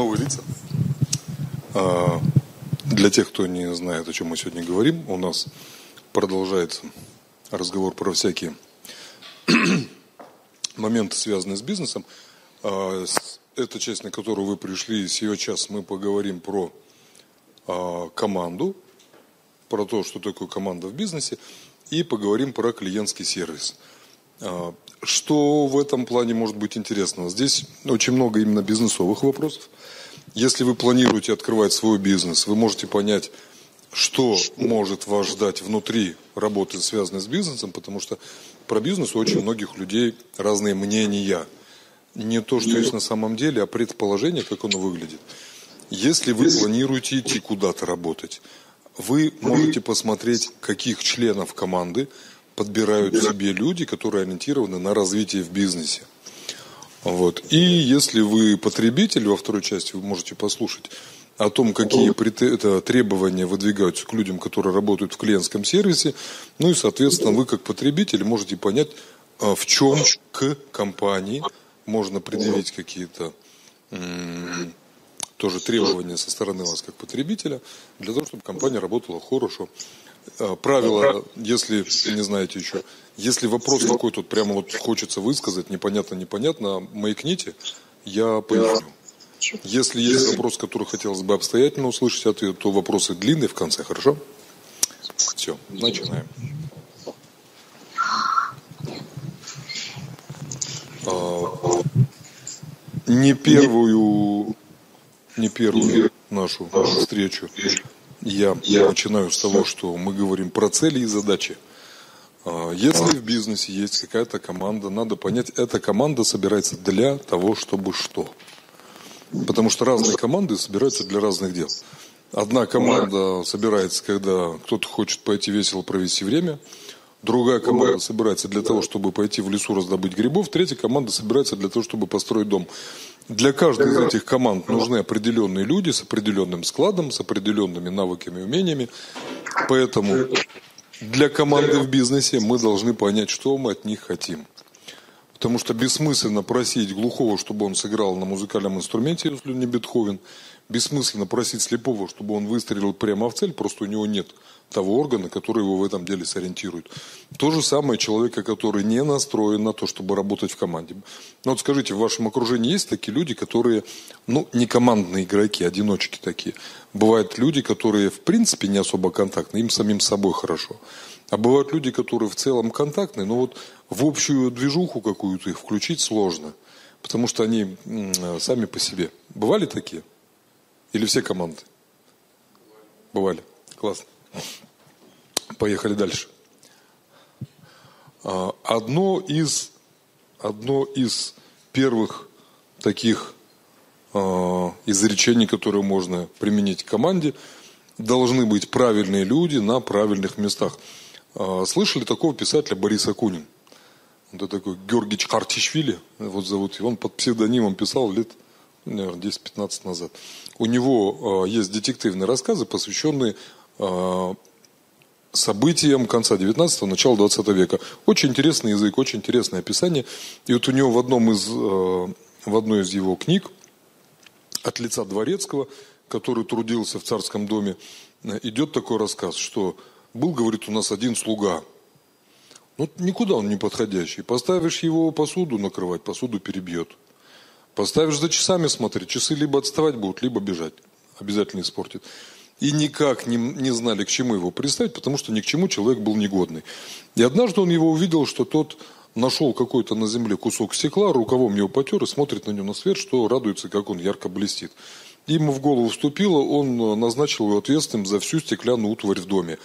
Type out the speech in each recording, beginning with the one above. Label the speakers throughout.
Speaker 1: новые лица. А, для тех, кто не знает, о чем мы сегодня говорим, у нас продолжается разговор про всякие моменты, связанные с бизнесом. А, эта часть, на которую вы пришли, сейчас мы поговорим про а, команду, про то, что такое команда в бизнесе, и поговорим про клиентский сервис. Что в этом плане может быть интересного? Здесь очень много именно бизнесовых вопросов. Если вы планируете открывать свой бизнес, вы можете понять, что может вас ждать внутри работы, связанной с бизнесом, потому что про бизнес у очень многих людей разные мнения. Не то, что есть на самом деле, а предположение, как оно выглядит. Если вы планируете идти куда-то работать, вы можете посмотреть, каких членов команды – подбирают себе люди, которые ориентированы на развитие в бизнесе. Вот. И если вы потребитель, во второй части вы можете послушать о том, какие требования выдвигаются к людям, которые работают в клиентском сервисе. Ну и, соответственно, вы как потребитель можете понять, а, в чем к компании можно предъявить какие-то тоже требования со стороны вас как потребителя, для того, чтобы компания работала хорошо. Э, правило, если не знаете еще, если вопрос какой-то прямо вот хочется высказать, непонятно, непонятно, маякните, я поясню. Если есть вопрос, который хотелось бы обстоятельно услышать ответ, то вопросы длинные в конце, хорошо? Все, начинаем. А, не первую, не первую нашу встречу я, я начинаю с того, что мы говорим про цели и задачи. А, если в бизнесе есть какая-то команда, надо понять, эта команда собирается для того, чтобы что. Потому что разные команды собираются для разных дел. Одна команда собирается, когда кто-то хочет пойти весело провести время. Другая команда собирается для того, чтобы пойти в лесу раздобыть грибов. Третья команда собирается для того, чтобы построить дом. Для каждой из этих команд нужны определенные люди с определенным складом, с определенными навыками и умениями. Поэтому для команды в бизнесе мы должны понять, что мы от них хотим. Потому что бессмысленно просить глухого, чтобы он сыграл на музыкальном инструменте, если не Бетховен. Бессмысленно просить слепого, чтобы он выстрелил прямо в цель, просто у него нет того органа, который его в этом деле сориентирует. То же самое человека, который не настроен на то, чтобы работать в команде. Ну вот скажите, в вашем окружении есть такие люди, которые, ну, не командные игроки, одиночки такие. Бывают люди, которые в принципе не особо контактны, им самим собой хорошо. А бывают люди, которые в целом контактны, но вот в общую движуху какую-то их включить сложно. Потому что они сами по себе. Бывали такие? Или все команды? Бывали. Классно. Поехали дальше. А, одно из, одно из первых таких э, изречений, которые можно применить к команде, должны быть правильные люди на правильных местах. Э, слышали такого писателя Бориса Кунин? Это такой Георгий Чхартишвили, вот зовут его. Он под псевдонимом писал лет, наверное, 10-15 назад. У него э, есть детективные рассказы, посвященные э, событиям конца 19-го, начала 20 века. Очень интересный язык, очень интересное описание. И вот у него в, одном из, э, в одной из его книг от лица Дворецкого, который трудился в царском доме, идет такой рассказ, что был, говорит, у нас один слуга. Ну, никуда он не подходящий. Поставишь его посуду накрывать, посуду перебьет. Поставишь за часами смотреть, часы либо отставать будут, либо бежать. Обязательно испортит и никак не, не знали, к чему его представить, потому что ни к чему человек был негодный. И однажды он его увидел, что тот нашел какой-то на земле кусок стекла, рукавом его потер и смотрит на него на свет, что радуется, как он ярко блестит. Ему в голову вступило, он назначил его ответственным за всю стеклянную утварь в доме.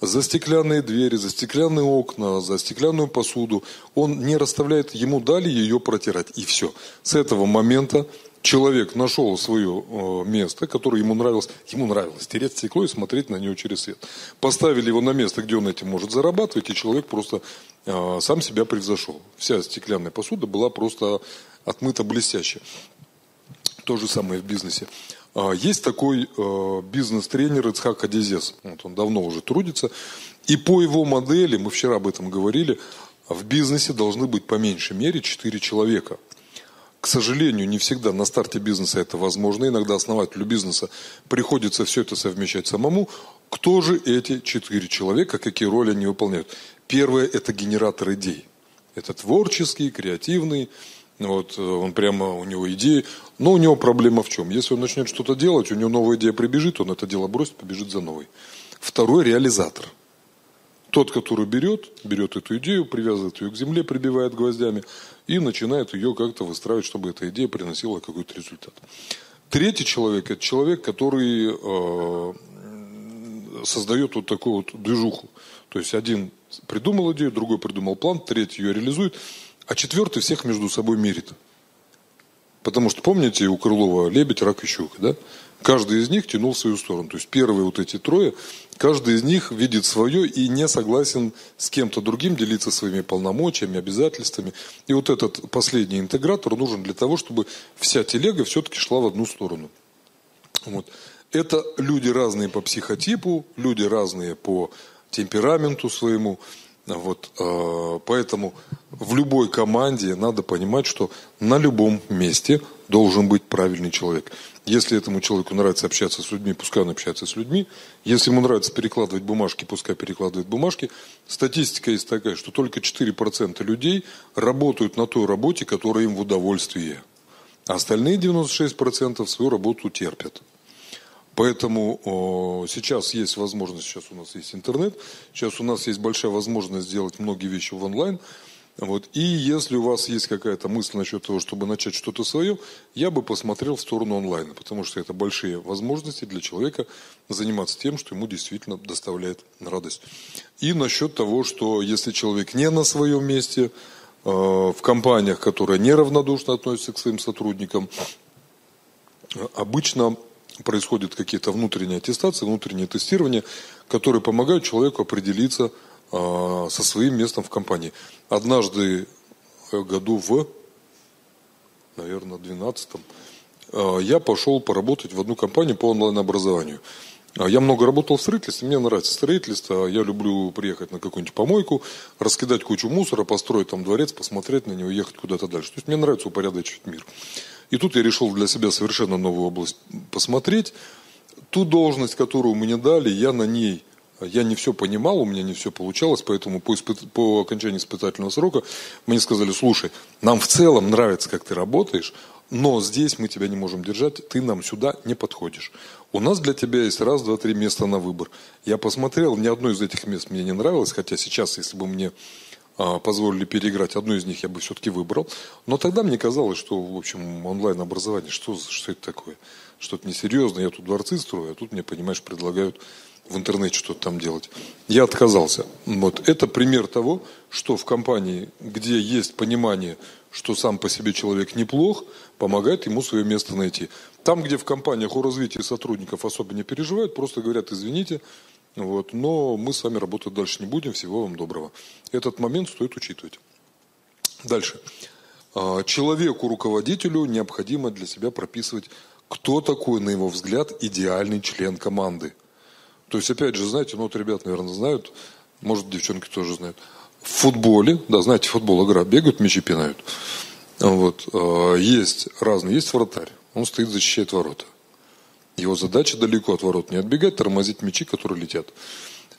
Speaker 1: За стеклянные двери, за стеклянные окна, за стеклянную посуду. Он не расставляет, ему дали ее протирать. И все. С этого момента человек нашел свое э, место, которое ему нравилось, ему нравилось тереть стекло и смотреть на него через свет. Поставили его на место, где он этим может зарабатывать, и человек просто э, сам себя превзошел. Вся стеклянная посуда была просто отмыта блестяще. То же самое в бизнесе. А, есть такой э, бизнес-тренер Ицхак Адизес. Вот он давно уже трудится. И по его модели, мы вчера об этом говорили, в бизнесе должны быть по меньшей мере 4 человека – К сожалению, не всегда на старте бизнеса это возможно. Иногда основателю бизнеса приходится все это совмещать самому. Кто же эти четыре человека, какие роли они выполняют? Первое – это генератор идей. Это творческий, креативный, вот, э, он прямо, у него идеи. Но у него проблема в чем? Если он начнет что-то делать, у него новая идея прибежит, он это дело бросит, побежит за новой. Второй – реализатор. Тот, который берет, берет эту идею, привязывает ее к земле, прибивает гвоздями и начинает ее как-то выстраивать, чтобы эта идея приносила какой-то результат. Третий человек – это человек, который э, создает вот такую вот движуху. То есть один придумал идею, другой придумал план, третий ее реализует, а четвертый всех между собой мерит. Потому что, помните, у Крылова лебедь, рак и щука, да? Каждый из них тянул в свою сторону. То есть первые вот эти трое, каждый из них видит свое и не согласен с кем-то другим делиться своими полномочиями, обязательствами. И вот этот последний интегратор нужен для того, чтобы вся телега все-таки шла в одну сторону. Вот. Это люди разные по психотипу, люди разные по темпераменту своему. Вот, э, поэтому в любой команде надо понимать, что на любом месте должен быть правильный человек. Если этому человеку нравится общаться с людьми, пускай он общается с людьми. Если ему нравится перекладывать бумажки, пускай перекладывает бумажки. Статистика есть такая, что только 4% людей работают на той работе, которая им в удовольствие. А остальные 96% свою работу терпят. Поэтому сейчас есть возможность, сейчас у нас есть интернет, сейчас у нас есть большая возможность сделать многие вещи в онлайн – вот. И если у вас есть какая-то мысль насчет того, чтобы начать что-то свое, я бы посмотрел в сторону онлайна, потому что это большие возможности для человека заниматься тем, что ему действительно доставляет радость. И насчет того, что если человек не на своем месте, э, в компаниях, которые неравнодушно относятся к своим сотрудникам, обычно происходят какие-то внутренние аттестации, внутренние тестирования, которые помогают человеку определиться а, со своим местом в компании. Однажды э, году в, наверное, 12-м, а, я пошел поработать в одну компанию по онлайн-образованию. А, я много работал в строительстве, мне нравится строительство, я люблю приехать на какую-нибудь помойку, раскидать кучу мусора, построить там дворец, посмотреть на него, ехать куда-то дальше. То есть мне нравится упорядочить мир. И тут я решил для себя совершенно новую область посмотреть. Ту должность, которую мне дали, я на ней я не все понимал, у меня не все получалось, поэтому по, испыт... по окончании испытательного срока мне сказали, слушай, нам в целом нравится, как ты работаешь, но здесь мы тебя не можем держать, ты нам сюда не подходишь. У нас для тебя есть раз, два, три места на выбор. Я посмотрел, ни одно из этих мест мне не нравилось, хотя сейчас, если бы мне позволили переиграть, одно из них я бы все-таки выбрал. Но тогда мне казалось, что, в общем, онлайн-образование, что, что это такое? Что-то несерьезное, я тут дворцы строю, а тут мне, понимаешь, предлагают в интернете что-то там делать. Я отказался. Вот. Это пример того, что в компании, где есть понимание, что сам по себе человек неплох, помогает ему свое место найти. Там, где в компаниях о развитии сотрудников особо не переживают, просто говорят, извините, вот, но мы с вами работать дальше не будем, всего вам доброго. Этот момент стоит учитывать. Дальше. А, человеку, руководителю необходимо для себя прописывать, кто такой, на его взгляд, идеальный член команды – то есть, опять же, знаете, ну вот ребят, наверное, знают, может, девчонки тоже знают. В футболе, да, знаете, футбол игра, бегают, мячи пинают. Вот, э, есть разные, есть вратарь, он стоит, защищает ворота. Его задача далеко от ворот не отбегать, тормозить мячи, которые летят.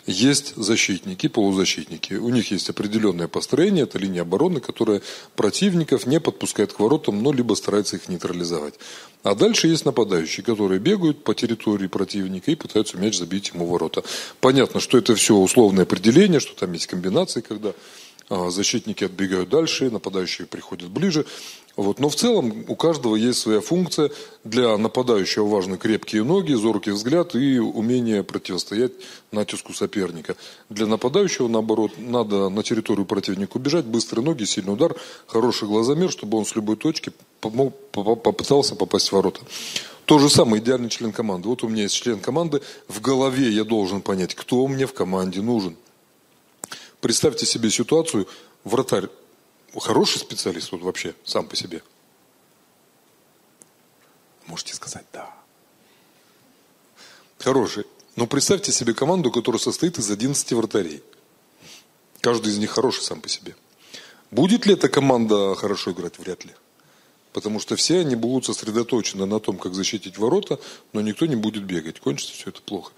Speaker 1: Есть защитники, полузащитники. У них есть определенное построение, это линия обороны, которая противников не подпускает к воротам, но либо старается их нейтрализовать. А дальше есть нападающие, которые бегают по территории противника и пытаются мяч забить ему ворота. Понятно, что это все условное определение, что там есть комбинации, когда а, защитники отбегают дальше, нападающие приходят ближе. Вот. Но в целом у каждого есть своя функция. Для нападающего важны крепкие ноги, зоркий взгляд и умение противостоять натиску соперника. Для нападающего, наоборот, надо на территорию противника убежать, быстрые ноги, сильный удар, хороший глазомер, чтобы он с любой точки попытался попасть в ворота. То же самое идеальный член команды. Вот у меня есть член команды, в голове я должен понять, кто мне в команде нужен. Представьте себе ситуацию, вратарь хороший специалист вот вообще сам по себе? Можете сказать «да». Хороший. Но представьте себе команду, которая состоит из 11 вратарей. Каждый из них хороший сам по себе. Будет ли эта команда хорошо играть? Вряд ли. Потому что все они будут сосредоточены на том, как защитить ворота, но никто не будет бегать. Кончится все это плохо.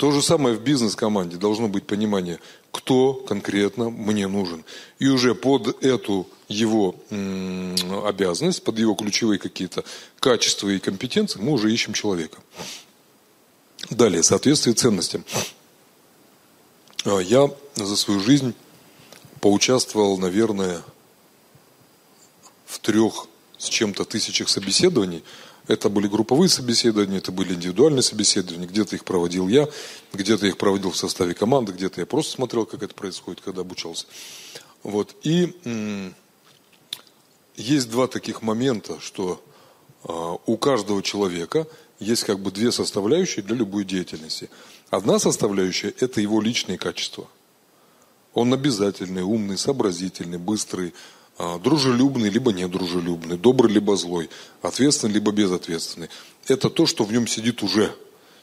Speaker 1: То же самое в бизнес-команде. Должно быть понимание, кто конкретно мне нужен. И уже под эту его обязанность, под его ключевые какие-то качества и компетенции мы уже ищем человека. Далее, соответствие ценностям. А, я за свою жизнь поучаствовал, наверное, в трех с чем-то тысячах собеседований. Это были групповые собеседования, это были индивидуальные собеседования. Где-то их проводил я, где-то их проводил в составе команды, где-то я просто смотрел, как это происходит, когда обучался. Вот. И есть два таких момента, что э, у каждого человека есть как бы две составляющие для любой деятельности. Одна составляющая – это его личные качества. Он обязательный, умный, сообразительный, быстрый, дружелюбный, либо недружелюбный, добрый, либо злой, ответственный, либо безответственный. Это то, что в нем сидит уже.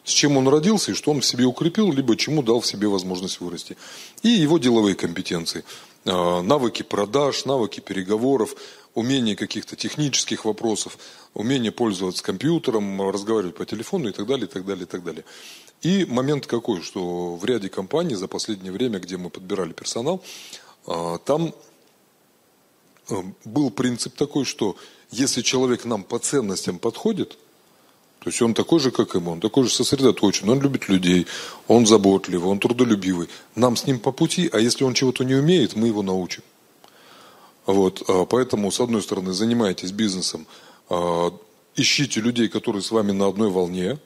Speaker 1: С чем он родился и что он в себе укрепил, либо чему дал в себе возможность вырасти. И его деловые компетенции. А, навыки продаж, навыки переговоров, умение каких-то технических вопросов, умение пользоваться компьютером, разговаривать по телефону и так далее, и так далее, и так далее. И момент какой, что в ряде компаний за последнее время, где мы подбирали персонал, а, там был принцип такой, что если человек нам по ценностям подходит, то есть он такой же, как и мы, он такой же сосредоточен, он любит людей, он заботливый, он трудолюбивый. Нам с ним по пути, а если он чего-то не умеет, мы его научим. Вот, а поэтому, с одной стороны, занимайтесь бизнесом, а, ищите людей, которые с вами на одной волне,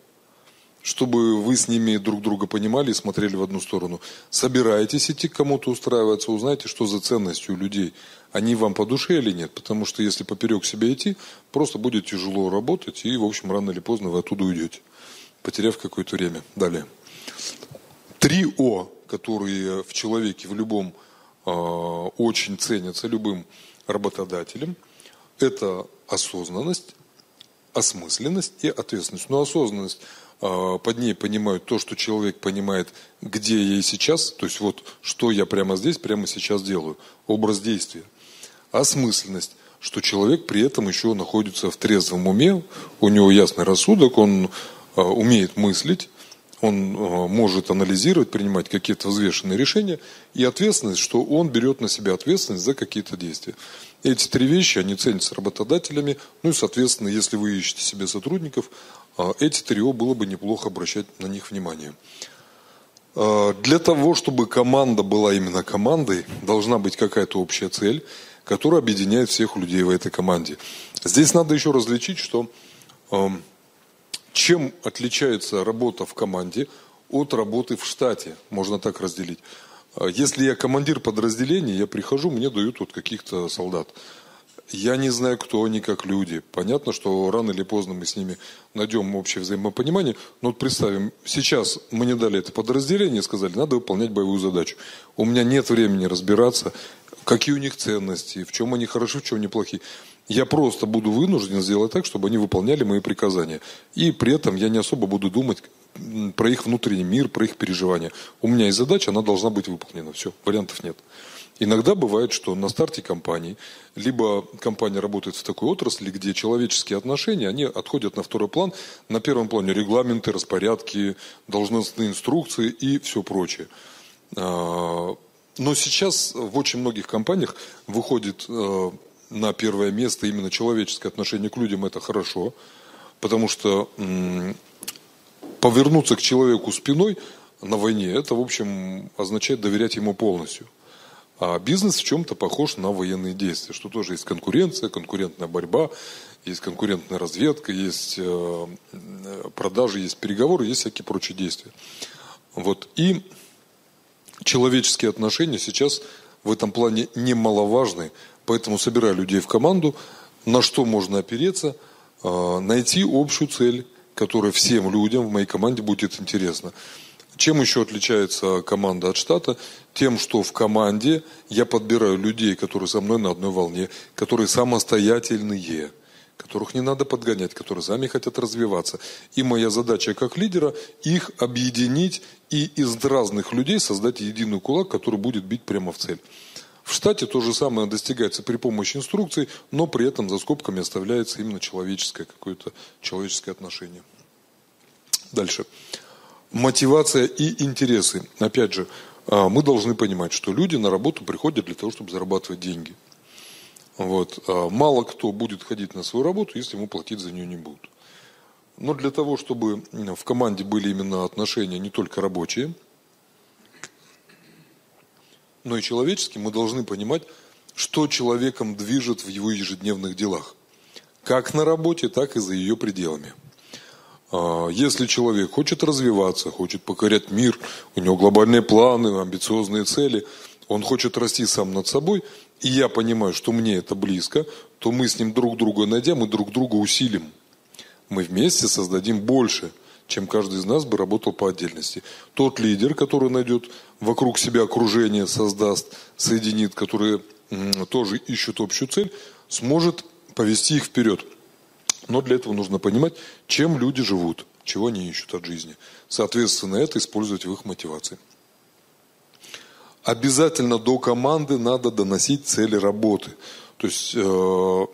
Speaker 1: чтобы вы с ними друг друга понимали и смотрели в одну сторону. Собираетесь идти к кому-то устраиваться, узнайте, что за ценности у людей – они вам по душе или нет. Потому что если поперек себя идти, просто будет тяжело работать, и, в общем, рано или поздно вы оттуда уйдете, потеряв какое-то время. Далее. Три О, которые в человеке, в любом э, очень ценятся любым работодателем, это осознанность, осмысленность и ответственность. Но осознанность а, под ней понимают то, что человек понимает, где я и сейчас, то есть вот что я прямо здесь, прямо сейчас делаю, образ действия осмысленность, что человек при этом еще находится в трезвом уме, у него ясный рассудок, он э, умеет мыслить, он э, может анализировать, принимать какие-то взвешенные решения, и ответственность, что он берет на себя ответственность за какие-то действия. Эти три вещи, они ценятся работодателями, ну и, соответственно, если вы ищете себе сотрудников, э, эти три О было бы неплохо обращать на них внимание. Для того, чтобы команда была именно командой, должна быть какая-то общая цель – который объединяет всех людей в этой команде. Здесь надо еще различить, что э, чем отличается работа в команде от работы в штате, можно так разделить. Э, если я командир подразделения, я прихожу, мне дают вот каких-то солдат. Я не знаю, кто они как люди. Понятно, что рано или поздно мы с ними найдем общее взаимопонимание. Но вот представим, сейчас мне дали это подразделение, сказали, надо выполнять боевую задачу. У меня нет времени разбираться, какие у них ценности, в чем они хороши, в чем они плохи. Я просто буду вынужден сделать так, чтобы они выполняли мои приказания. И при этом я не особо буду думать про их внутренний мир, про их переживания. У меня есть задача, она должна быть выполнена. Все, вариантов нет. Иногда бывает, что на старте компании, либо компания работает в такой отрасли, где человеческие отношения, они отходят на второй план. На первом плане регламенты, распорядки, должностные инструкции и все прочее. Но сейчас в очень многих компаниях выходит э, на первое место именно человеческое отношение к людям. Это хорошо, потому что повернуться к человеку спиной на войне, это, в общем, означает доверять ему полностью. А бизнес в чем-то похож на военные действия, что тоже есть конкуренция, конкурентная борьба, есть конкурентная разведка, есть э, продажи, есть переговоры, есть всякие прочие действия. Вот. И человеческие отношения сейчас в этом плане немаловажны, поэтому собираю людей в команду, на что можно опереться, а, найти общую цель, которая всем людям в моей команде будет интересна. Чем еще отличается команда от штата? Тем, что в команде я подбираю людей, которые со мной на одной волне, которые самостоятельные – которых не надо подгонять, которые сами хотят развиваться. И моя задача как лидера их объединить и из разных людей создать единый кулак, который будет бить прямо в цель. В штате то же самое достигается при помощи инструкций, но при этом за скобками оставляется именно человеческое какое-то человеческое отношение. Дальше. Мотивация и интересы. Опять же, а, мы должны понимать, что люди на работу приходят для того, чтобы зарабатывать деньги. Вот. А мало кто будет ходить на свою работу, если ему платить за нее не будут. Но для того, чтобы в команде были именно отношения не только рабочие, но и человеческие, мы должны понимать, что человеком движет в его ежедневных делах. Как на работе, так и за ее пределами. А, если человек хочет развиваться, хочет покорять мир, у него глобальные планы, амбициозные цели, он хочет расти сам над собой, и я понимаю, что мне это близко, то мы с ним друг друга найдем и друг друга усилим. Мы вместе создадим больше, чем каждый из нас бы работал по отдельности. Тот лидер, который найдет вокруг себя окружение, создаст, соединит, которые тоже ищут общую цель, сможет повести их вперед. Но для этого нужно понимать, чем люди живут, чего они ищут от жизни. Соответственно, это использовать в их мотивации. Обязательно до команды надо доносить цели работы. То есть, э,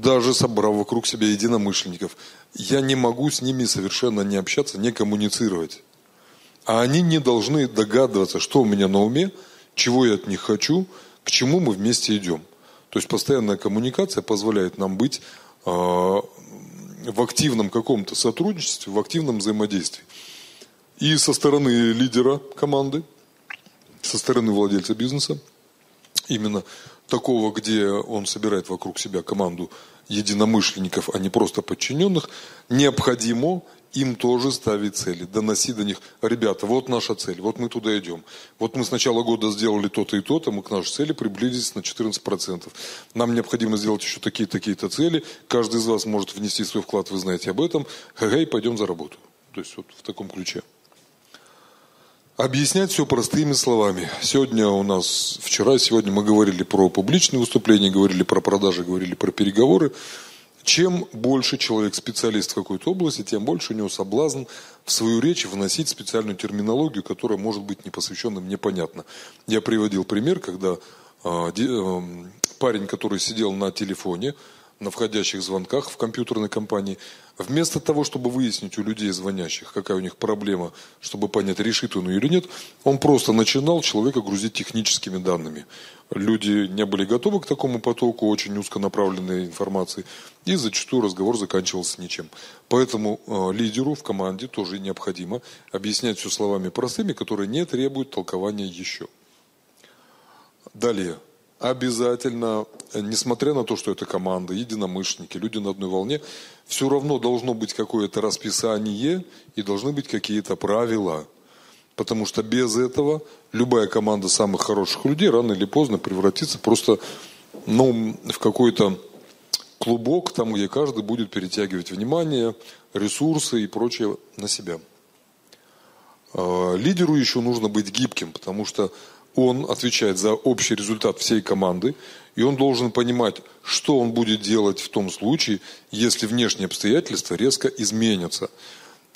Speaker 1: даже собрав вокруг себя единомышленников, я не могу с ними совершенно не общаться, не коммуницировать. А они не должны догадываться, что у меня на уме, чего я от них хочу, к чему мы вместе идем. То есть постоянная коммуникация позволяет нам быть э, в активном каком-то сотрудничестве, в активном взаимодействии. И со стороны лидера команды – со стороны владельца бизнеса, именно такого, где он собирает вокруг себя команду единомышленников, а не просто подчиненных, необходимо им тоже ставить цели, доносить до них, ребята, вот наша цель, вот мы туда идем. Вот мы с начала года сделали то-то и то-то, мы к нашей цели приблизились на 14%. Нам необходимо сделать еще такие-такие-то цели, каждый из вас может внести свой вклад, вы знаете об этом, хэ пойдем за работу. То есть вот в таком ключе. Объяснять все простыми словами. Сегодня у нас, вчера, сегодня мы говорили про публичные выступления, говорили про продажи, говорили про переговоры. Чем больше человек специалист в какой-то области, тем больше у него соблазн в свою речь вносить специальную терминологию, которая может быть непосвященным непонятно. Я приводил пример, когда э, э, парень, который сидел на телефоне, на входящих звонках в компьютерной компании, вместо того, чтобы выяснить у людей звонящих, какая у них проблема, чтобы понять, решит он ее или нет, он просто начинал человека грузить техническими данными. Люди не были готовы к такому потоку очень узконаправленной информации, и зачастую разговор заканчивался ничем. Поэтому э, лидеру в команде тоже необходимо объяснять все словами простыми, которые не требуют толкования еще. Далее обязательно, несмотря на то, что это команда, единомышленники, люди на одной волне, все равно должно быть какое-то расписание и должны быть какие-то правила. Потому что без этого любая команда самых хороших людей рано или поздно превратится просто ну, в какой-то клубок, там, где каждый будет перетягивать внимание, ресурсы и прочее на себя. А, лидеру еще нужно быть гибким, потому что он отвечает за общий результат всей команды, и он должен понимать, что он будет делать в том случае, если внешние обстоятельства резко изменятся.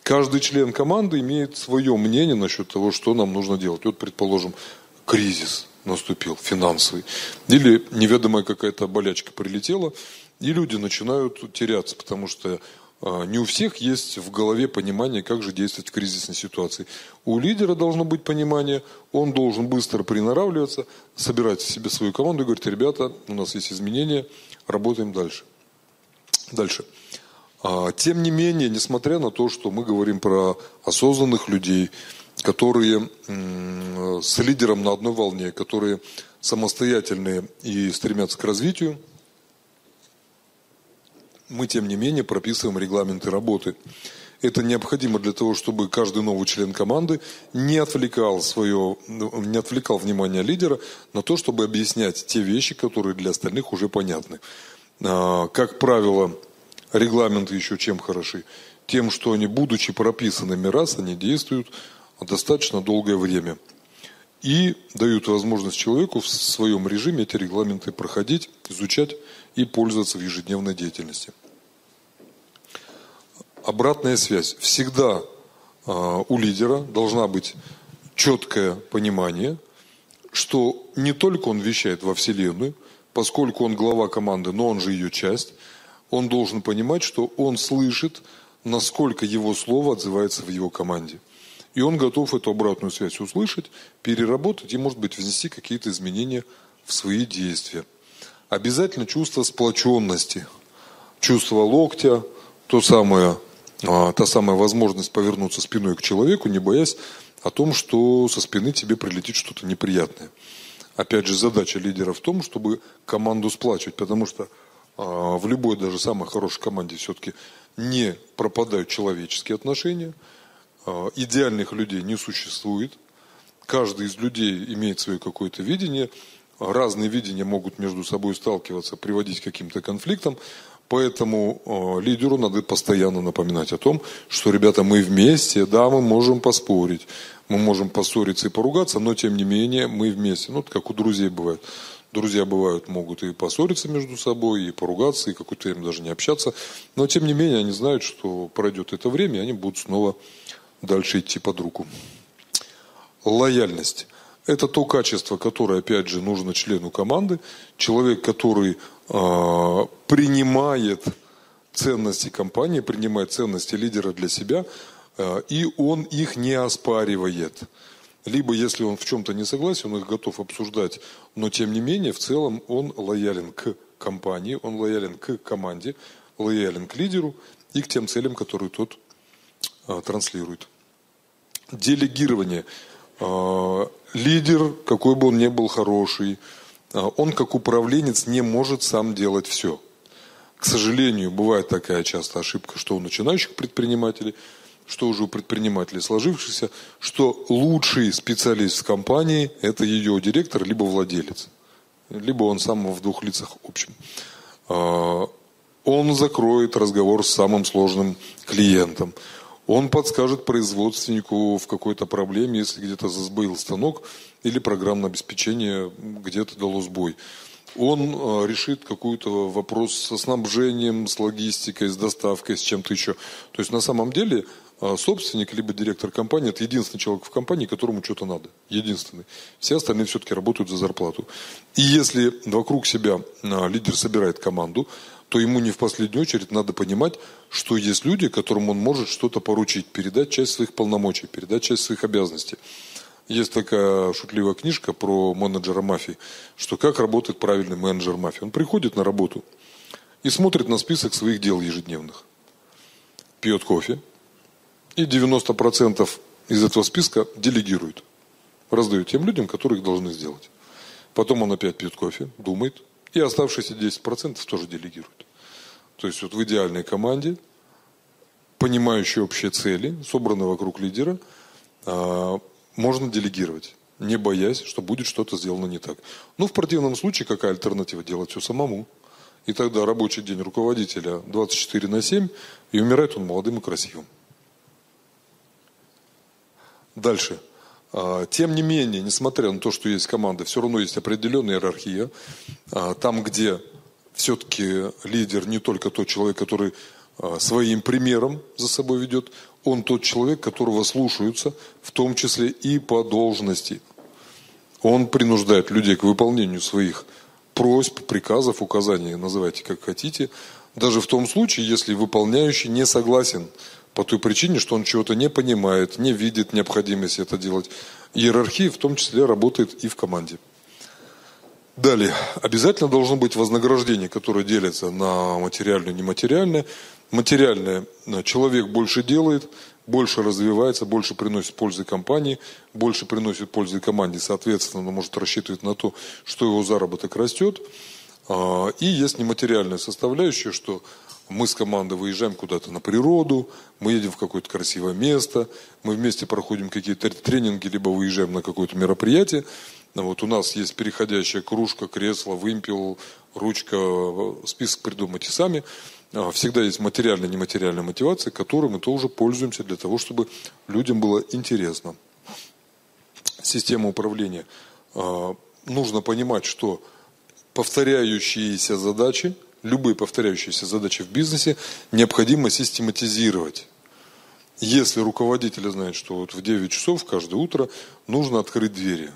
Speaker 1: Каждый член команды имеет свое мнение насчет того, что нам нужно делать. Вот, предположим, кризис наступил, финансовый, или неведомая какая-то болячка прилетела, и люди начинают теряться, потому что не у всех есть в голове понимание, как же действовать в кризисной ситуации. У лидера должно быть понимание, он должен быстро приноравливаться, собирать в себе свою команду и говорить, ребята, у нас есть изменения, работаем дальше. Дальше. А, тем не менее, несмотря на то, что мы говорим про осознанных людей, которые с лидером на одной волне, которые самостоятельные и стремятся к развитию, мы, тем не менее, прописываем регламенты работы. Это необходимо для того, чтобы каждый новый член команды не отвлекал, свое, не отвлекал внимание лидера на то, чтобы объяснять те вещи, которые для остальных уже понятны. А, как правило, регламенты еще чем хороши? Тем, что они, будучи прописанными раз, они действуют достаточно долгое время. И дают возможность человеку в своем режиме эти регламенты проходить, изучать и пользоваться в ежедневной деятельности обратная связь. Всегда а, у лидера должна быть четкое понимание что не только он вещает во Вселенную, поскольку он глава команды, но он же ее часть, он должен понимать, что он слышит, насколько его слово отзывается в его команде. И он готов эту обратную связь услышать, переработать и, может быть, внести какие-то изменения в свои действия. Обязательно чувство сплоченности, чувство локтя, то самое, та самая возможность повернуться спиной к человеку, не боясь о том, что со спины тебе прилетит что-то неприятное. Опять же, задача лидера в том, чтобы команду сплачивать, потому что а, в любой даже самой хорошей команде все-таки не пропадают человеческие отношения, а, идеальных людей не существует, каждый из людей имеет свое какое-то видение, разные видения могут между собой сталкиваться, приводить к каким-то конфликтам, Поэтому э, лидеру надо постоянно напоминать о том, что, ребята, мы вместе, да, мы можем поспорить, мы можем поссориться и поругаться, но тем не менее мы вместе. Ну, как у друзей бывает. Друзья бывают, могут и поссориться между собой, и поругаться, и какое-то время даже не общаться. Но тем не менее они знают, что пройдет это время, и они будут снова дальше идти под руку. Лояльность. Это то качество, которое, опять же, нужно члену команды. Человек, который принимает ценности компании, принимает ценности лидера для себя, э, и он их не оспаривает. Либо, если он в чем-то не согласен, он их готов обсуждать, но тем не менее, в целом он лоялен к компании, он лоялен к команде, лоялен к лидеру и к тем целям, которые тот э, транслирует. Делегирование. Лидер, какой бы он ни был хороший, а, он как управленец не может сам делать все. К сожалению, бывает такая часто ошибка, что у начинающих предпринимателей, что уже у предпринимателей сложившихся, что лучший специалист в компании – это ее директор, либо владелец. Либо он сам в двух лицах общем. А, он закроет разговор с самым сложным клиентом. Он подскажет производственнику в какой-то проблеме, если где-то засбоил станок или программное обеспечение где-то дало сбой. Он э, решит какой-то вопрос со снабжением, с логистикой, с доставкой, с чем-то еще. То есть на самом деле э, собственник либо директор компании – это единственный человек в компании, которому что-то надо. Единственный. Все остальные все-таки работают за зарплату. И если вокруг себя э, лидер собирает команду, то ему не в последнюю очередь надо понимать, что есть люди, которым он может что-то поручить, передать часть своих полномочий, передать часть своих обязанностей. Есть такая шутливая книжка про менеджера мафии, что как работает правильный менеджер мафии. Он приходит на работу и смотрит на список своих дел ежедневных, пьет кофе и 90% из этого списка делегирует, раздает тем людям, которые их должны сделать. Потом он опять пьет кофе, думает, и оставшиеся 10% тоже делегируют. То есть вот в идеальной команде, понимающей общие цели, собранной вокруг лидера, а, можно делегировать, не боясь, что будет что-то сделано не так. Но в противном случае какая альтернатива? Делать все самому. И тогда рабочий день руководителя 24 на 7, и умирает он молодым и красивым. Дальше. А, тем не менее, несмотря на то, что есть команда, все равно есть определенная иерархия. А, там, где все-таки лидер не только тот человек, который а, своим примером за собой ведет, он тот человек, которого слушаются, в том числе и по должности. Он принуждает людей к выполнению своих просьб, приказов, указаний, называйте как хотите, даже в том случае, если выполняющий не согласен по той причине, что он чего-то не понимает, не видит необходимости это делать. Иерархия в том числе работает и в команде. Далее. Обязательно должно быть вознаграждение, которое делится на материальное и нематериальное. Материальное. Э, человек больше делает, больше развивается, больше приносит пользы компании, больше приносит пользы команде, соответственно, он может рассчитывать на то, что его заработок растет. А, и есть нематериальная составляющая, что мы с командой выезжаем куда-то на природу, мы едем в какое-то красивое место, мы вместе проходим какие-то тренинги, либо выезжаем на какое-то мероприятие. Вот у нас есть переходящая кружка, кресло, вымпел, ручка, список придумайте сами. А, всегда есть материальная и нематериальная мотивация, которой мы тоже пользуемся для того, чтобы людям было интересно. Система управления. А, нужно понимать, что повторяющиеся задачи – любые повторяющиеся задачи в бизнесе необходимо систематизировать. Если руководитель знает, что вот в 9 часов каждое утро нужно открыть двери,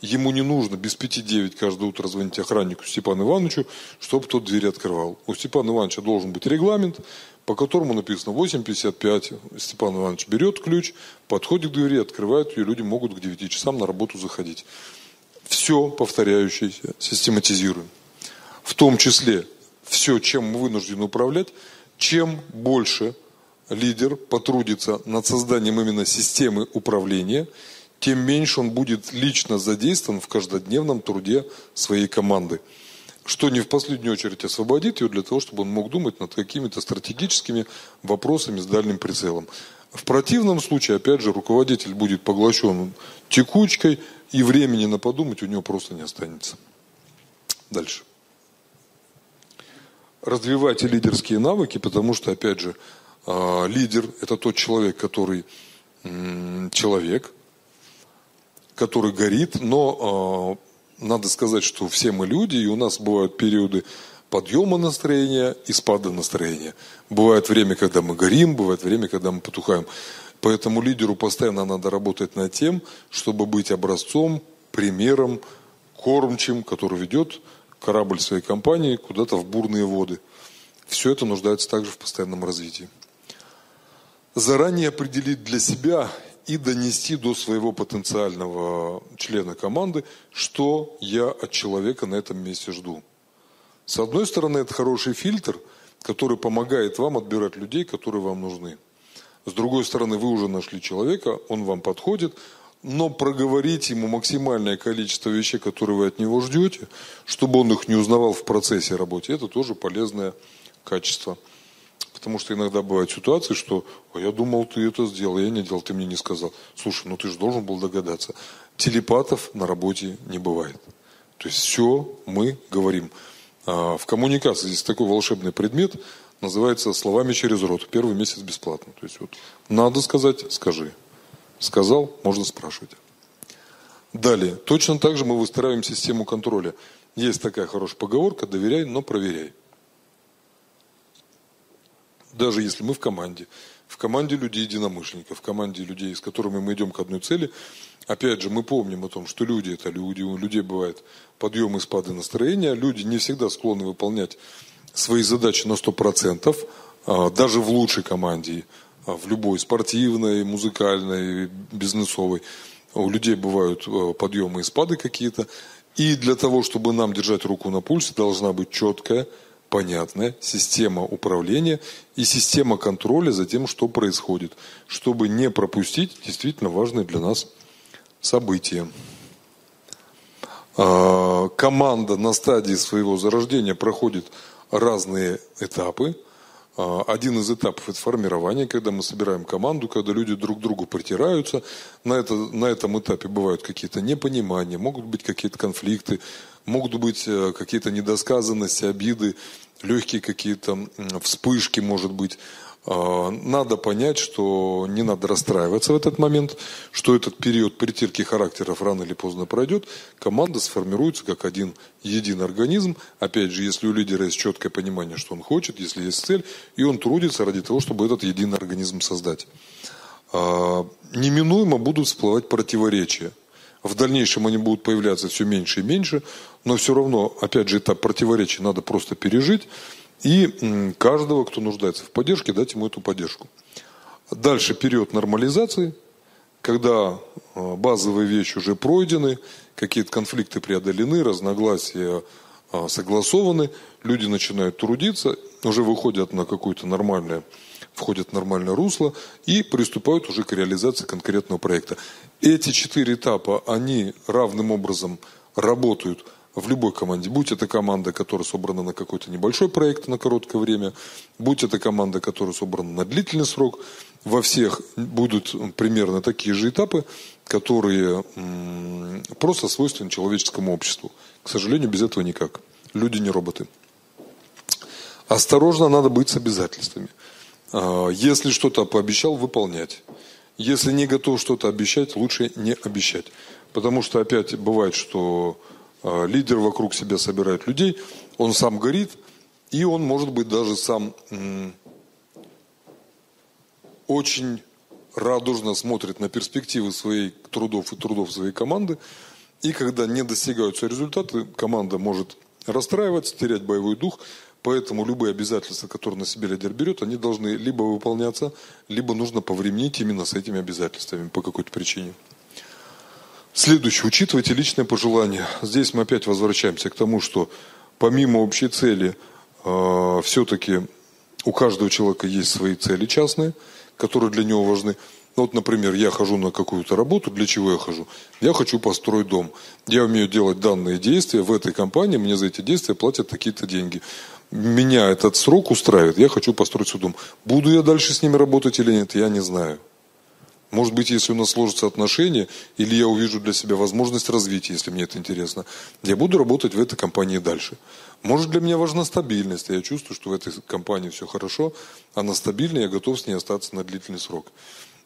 Speaker 1: ему не нужно без пяти девять каждое утро звонить охраннику Степану Ивановичу, чтобы тот двери открывал. У Степана Ивановича должен быть регламент, по которому написано 8.55. Степан Иванович берет ключ, подходит к двери, открывает ее, люди могут к 9 часам на работу заходить. Все повторяющееся систематизируем. В том числе все, чем мы вынуждены управлять, чем больше лидер потрудится над созданием именно системы управления, тем меньше он будет лично задействован в каждодневном труде своей команды. Что не в последнюю очередь освободит ее для того, чтобы он мог думать над какими-то стратегическими вопросами с дальним прицелом. В противном случае, опять же, руководитель будет поглощен текучкой, и времени на подумать у него просто не останется. Дальше. Развивайте лидерские навыки, потому что, опять же, а, лидер – это тот человек, который человек, который горит, но а, надо сказать, что все мы люди, и у нас бывают периоды подъема настроения и спада настроения. Бывает время, когда мы горим, бывает время, когда мы потухаем. Поэтому лидеру постоянно надо работать над тем, чтобы быть образцом, примером, кормчим, который ведет корабль своей компании куда-то в бурные воды. Все это нуждается также в постоянном развитии заранее определить для себя и донести до своего потенциального члена команды, что я от человека на этом месте жду. С одной стороны, это хороший фильтр, который помогает вам отбирать людей, которые вам нужны. С другой стороны, вы уже нашли человека, он вам подходит, но проговорить ему максимальное количество вещей, которые вы от него ждете, чтобы он их не узнавал в процессе работы, это тоже полезное качество. Потому что иногда бывают ситуации, что я думал, ты это сделал, я не делал, ты мне не сказал. Слушай, ну ты же должен был догадаться. Телепатов на работе не бывает. То есть все мы говорим. А в коммуникации здесь такой волшебный предмет, называется словами через рот. Первый месяц бесплатно. То есть вот надо сказать, скажи. Сказал, можно спрашивать. Далее. Точно так же мы выстраиваем систему контроля. Есть такая хорошая поговорка, доверяй, но проверяй даже если мы в команде, в команде людей единомышленников, в команде людей, с которыми мы идем к одной цели, опять же, мы помним о том, что люди это люди, у людей бывает подъемы и спады настроения, люди не всегда склонны выполнять свои задачи на 100%, а, даже в лучшей команде, в любой спортивной, музыкальной, бизнесовой. У людей бывают а, подъемы и спады какие-то. И для того, чтобы нам держать руку на пульсе, должна быть четкая, понятная система управления и система контроля за тем, что происходит, чтобы не пропустить действительно важные для нас события. А, команда на стадии своего зарождения проходит разные этапы. А, один из этапов – это формирование, когда мы собираем команду, когда люди друг к другу притираются. На, это, на этом этапе бывают какие-то непонимания, могут быть какие-то конфликты, могут быть э, какие-то недосказанности, обиды, легкие какие-то вспышки, может быть. А, надо понять, что не надо расстраиваться в этот момент, что этот период притирки характеров рано или поздно пройдет, команда сформируется как один единый организм. Опять же, если у лидера есть четкое понимание, что он хочет, если есть цель, и он трудится ради того, чтобы этот единый организм создать. А, неминуемо будут всплывать противоречия. В дальнейшем они будут появляться все меньше и меньше, но все равно, опять же, этап противоречия надо просто пережить и каждого, кто нуждается в поддержке, дать ему эту поддержку. Дальше период нормализации, когда а, базовые вещи уже пройдены, какие-то конфликты преодолены, разногласия а, согласованы, люди начинают трудиться, уже выходят на какое-то нормальное входят в нормальное русло и приступают уже к реализации конкретного проекта. Эти четыре этапа, они равным образом работают в любой команде. Будь это команда, которая собрана на какой-то небольшой проект на короткое время, будь это команда, которая собрана на длительный срок, во всех будут примерно такие же этапы, которые просто свойственны человеческому обществу. К сожалению, без этого никак. Люди не роботы. Осторожно надо быть с обязательствами. А, если что-то пообещал, выполнять. Если не готов что-то обещать, лучше не обещать. Потому что опять бывает, что лидер вокруг себя собирает людей, он сам горит, и он, может быть, даже сам очень радужно смотрит на перспективы своих трудов и трудов своей команды, И когда не достигаются результаты, команда может расстраиваться, терять боевой дух. Поэтому любые обязательства, которые на себе лидер берет, они должны либо выполняться, либо нужно повременить именно с этими обязательствами по какой-то причине. Следующее. Учитывайте личные пожелания. Здесь мы опять возвращаемся к тому, что помимо общей цели, э, все-таки у каждого человека есть свои цели частные, которые для него важны. Ну, вот, например, я хожу на какую-то работу. Для чего я хожу? Я хочу построить дом. Я умею делать данные действия в этой компании. Мне за эти действия платят такие-то деньги. Меня этот срок устраивает. Я хочу построить свой дом. Буду я дальше с ними работать или нет, я не знаю. Может быть, если у нас сложатся отношения, или я увижу для себя возможность развития, если мне это интересно, я буду работать в этой компании дальше. Может, для меня важна стабильность, я чувствую, что в этой компании все хорошо, она стабильная, я готов с ней остаться на длительный срок.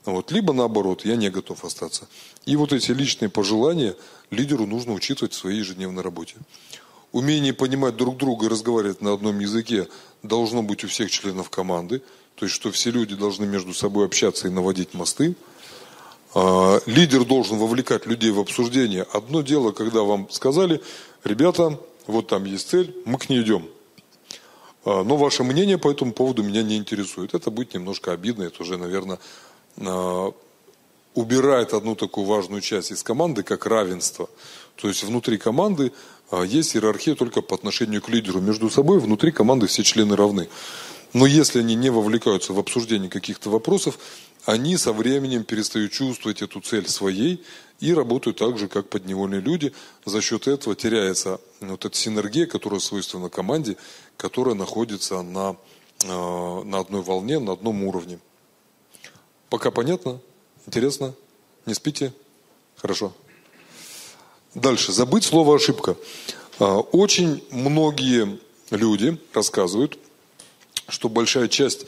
Speaker 1: Вот. Либо наоборот, я не готов остаться. И вот эти личные пожелания лидеру нужно учитывать в своей ежедневной работе. Умение понимать друг друга и разговаривать на одном языке должно быть у всех членов команды. То есть, что все люди должны между собой общаться и наводить мосты. А, лидер должен вовлекать людей в обсуждение. Одно дело, когда вам сказали, ребята, вот там есть цель, мы к ней идем. А, но ваше мнение по этому поводу меня не интересует. Это будет немножко обидно, это уже, наверное, а, убирает одну такую важную часть из команды, как равенство. То есть внутри команды есть иерархия только по отношению к лидеру. Между собой внутри команды все члены равны. Но если они не вовлекаются в обсуждение каких-то вопросов, они со временем перестают чувствовать эту цель своей и работают так же, как подневольные люди. За счет этого теряется вот эта синергия, которая свойственна команде, которая находится на, э, на одной волне, на одном уровне. Пока понятно? Интересно? Не спите? Хорошо. Дальше. Забыть слово ошибка. Э, очень многие люди рассказывают, что большая часть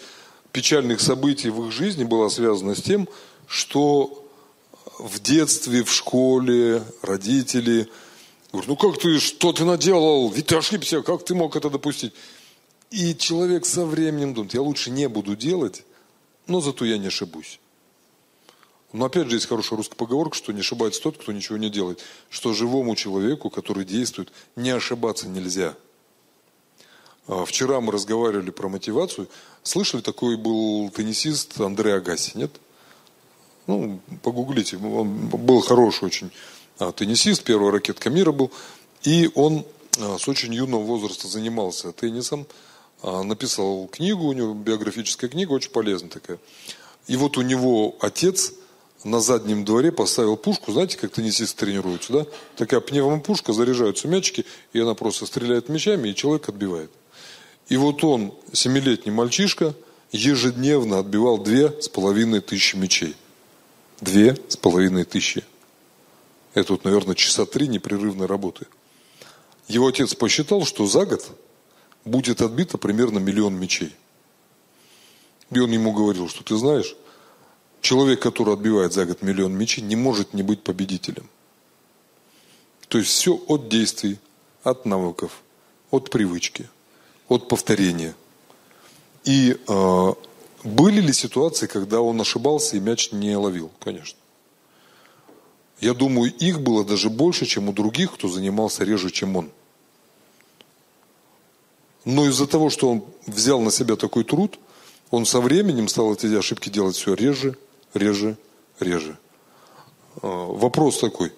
Speaker 1: печальных событий в их жизни была связана с тем, что в детстве, в школе, родители говорят, ну как ты, что ты наделал, ведь ты ошибся, как ты мог это допустить? И человек со временем думает, я лучше не буду делать, но зато я не ошибусь. Но опять же есть хорошая русская поговорка, что не ошибается тот, кто ничего не делает. Что живому человеку, который действует, не ошибаться нельзя – а, вчера мы разговаривали про мотивацию. Слышали, такой был теннисист Андрей Агаси, нет? Ну, погуглите. Он был хороший очень а, теннисист, первая ракетка мира был. И он а, с очень юного возраста занимался теннисом. Написал книгу, у него биографическая книга, очень полезная такая. И вот у него отец на заднем дворе поставил пушку, знаете, как теннисисты тренируются, да? Такая пневмопушка, заряжаются мячики, и она просто стреляет мячами, и человек отбивает. И вот он, семилетний мальчишка, ежедневно отбивал две с половиной тысячи мячей. Две с половиной тысячи. Это вот, наверное, часа три непрерывной работы. Его отец посчитал, что за год будет отбито примерно миллион мячей. И он ему говорил, что ты знаешь, человек, который отбивает за год миллион мячей, не может не быть победителем. То есть все от действий, от навыков, от привычки – от повторения. И э, были ли ситуации, когда он ошибался и мяч не ловил? Конечно. Я думаю, их было даже больше, чем у других, кто занимался реже, чем он. Но из-за того, что он взял на себя такой труд, он со временем стал эти ошибки делать все реже, реже, реже. Э, вопрос такой.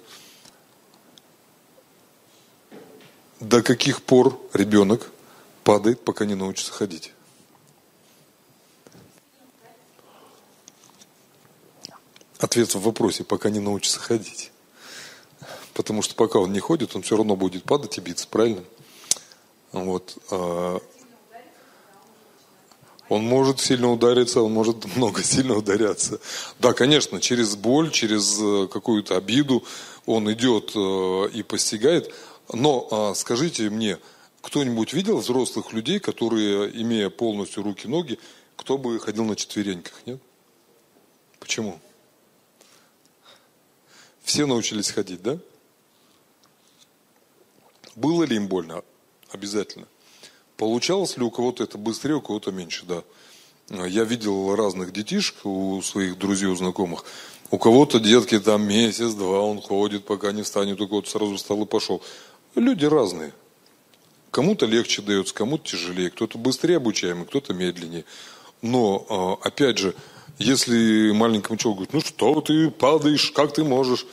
Speaker 1: До каких пор ребенок падает, пока не научится ходить. Ответ в вопросе, пока не научится ходить. Потому что пока он не ходит, он все равно будет падать и биться, правильно? Вот. А, он может сильно удариться, он может много сильно ударяться. Да, конечно, через боль, через э, какую-то обиду он идет э, и постигает. Но а, скажите мне, кто-нибудь видел взрослых людей, которые, имея полностью руки-ноги, кто бы ходил на четвереньках, нет? Почему? Все научились ходить, да? Было ли им больно? Обязательно. Получалось ли у кого-то это быстрее, у кого-то меньше, да. Я видел разных детишек у своих друзей, у знакомых. У кого-то детки там месяц-два он ходит, пока не встанет, у кого-то сразу встал и пошел. Люди разные. Кому-то легче дается, кому-то тяжелее, кто-то быстрее обучаемый, кто-то медленнее. Но, а, опять же, если маленькому человеку говорит, ну что ты падаешь, как ты можешь?